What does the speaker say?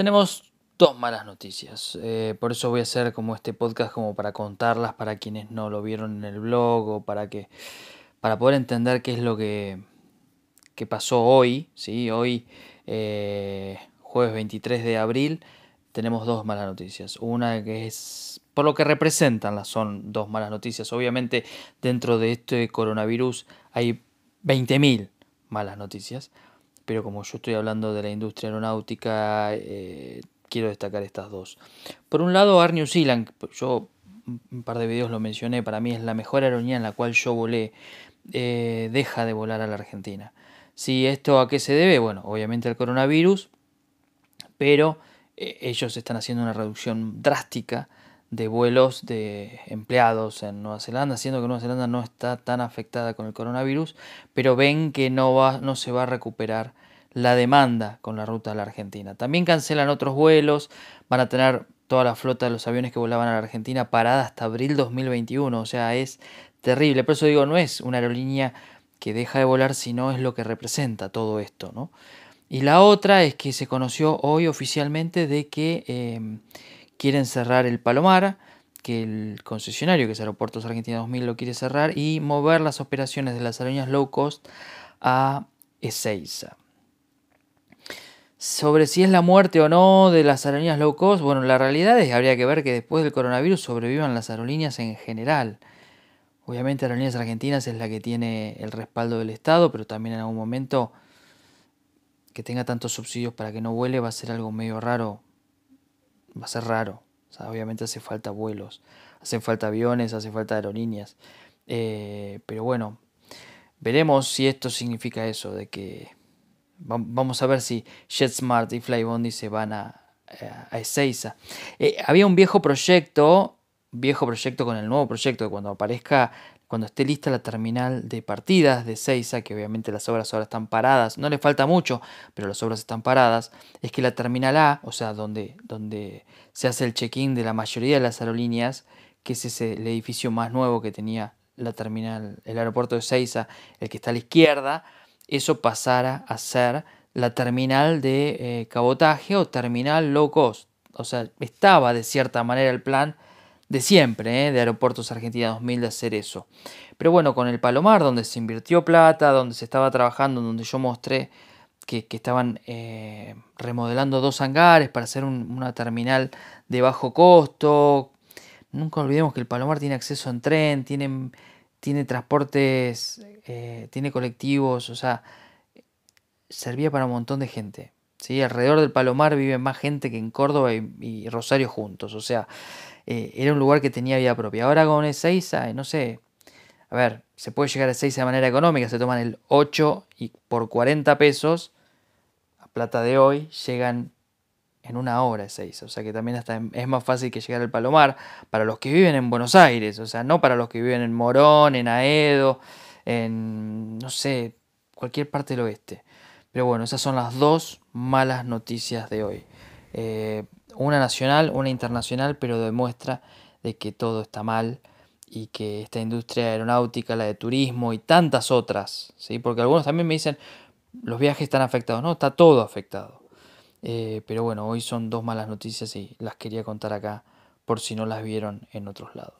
Tenemos dos malas noticias. Eh, por eso voy a hacer como este podcast como para contarlas para quienes no lo vieron en el blog o para que para poder entender qué es lo que, que pasó hoy. ¿sí? Hoy, eh, jueves 23 de abril, tenemos dos malas noticias. Una que es, por lo que representan, las son dos malas noticias. Obviamente dentro de este coronavirus hay 20.000 malas noticias, pero como yo estoy hablando de la industria aeronáutica, eh, quiero destacar estas dos. Por un lado, Air New Zealand, yo un par de videos lo mencioné, para mí es la mejor aerolínea en la cual yo volé, eh, deja de volar a la Argentina. Si esto a qué se debe? Bueno, obviamente al coronavirus, pero eh, ellos están haciendo una reducción drástica de vuelos de empleados en Nueva Zelanda, siendo que Nueva Zelanda no está tan afectada con el coronavirus, pero ven que no, va, no se va a recuperar la demanda con la ruta a la Argentina. También cancelan otros vuelos, van a tener toda la flota de los aviones que volaban a la Argentina parada hasta abril 2021, o sea, es terrible. Por eso digo, no es una aerolínea que deja de volar, sino es lo que representa todo esto, ¿no? Y la otra es que se conoció hoy oficialmente de que em, quieren cerrar el Palomar, que el concesionario, que es Aeropuertos Argentina 2000, lo quiere cerrar y mover las operaciones de las aerolíneas low cost a Ezeiza. Sobre si es la muerte o no de las aerolíneas low cost, bueno, la realidad es que habría que ver que después del coronavirus sobrevivan las aerolíneas en general. Obviamente Aerolíneas Argentinas es la que tiene el respaldo del Estado, pero también en algún momento que tenga tantos subsidios para que no vuele va a ser algo medio raro. Va a ser raro. obviamente hace falta vuelos, hacen falta aviones, hace falta aerolíneas. Eh, pero bueno, veremos si esto significa eso, de que vamos a ver si JetSmart y Flybondi se van a, a Ezeiza. Eh, había un viejo proyecto, viejo proyecto con el nuevo proyecto, que cuando aparezca cuando esté lista la terminal de partidas de Seiza, que obviamente las obras ahora están paradas, no le falta mucho, pero las obras están paradas, es que la terminal A, o sea, donde, donde se hace el check-in de la mayoría de las aerolíneas, que es ese, el edificio más nuevo que tenía la terminal, el aeropuerto de Seiza, el que está a la izquierda, eso pasara a ser la terminal de eh, cabotaje o terminal low cost. O sea, estaba de cierta manera el plan de siempre, ¿eh? de Aeropuertos Argentina 2000, de hacer eso. Pero bueno, con el Palomar, donde se invirtió plata, donde se estaba trabajando, donde yo mostré que, estaban eh, remodelando dos hangares para hacer una terminal de bajo costo. Nunca olvidemos que el Palomar tiene acceso en tren, tiene, tiene transportes, eh, tiene colectivos, o sea, servía para un montón de gente. ¿sí? Alrededor del Palomar vive más gente que en Córdoba y Rosario juntos, o sea, eh, era un lugar que tenía vida propia. Ahora con Ezeiza, no sé, a ver, se puede llegar a Ezeiza de manera económica, se toman el 8 y por 40 pesos, a plata de hoy, llegan en una hora Ezeiza. O sea que también hasta es más fácil que llegar al Palomar para los que viven en Buenos Aires, o sea, no para los que viven en Morón, en Aedo, en, no sé, cualquier parte del oeste. Pero bueno, esas son las dos malas noticias de hoy. Eh, una nacional, una internacional, pero demuestra de que todo está mal y que esta industria aeronáutica, la de turismo y tantas otras, ¿sí? porque algunos también me dicen, los viajes están afectados, no, está todo afectado. Eh, pero bueno, hoy son dos malas noticias y las quería contar acá por si no las vieron en otros lados.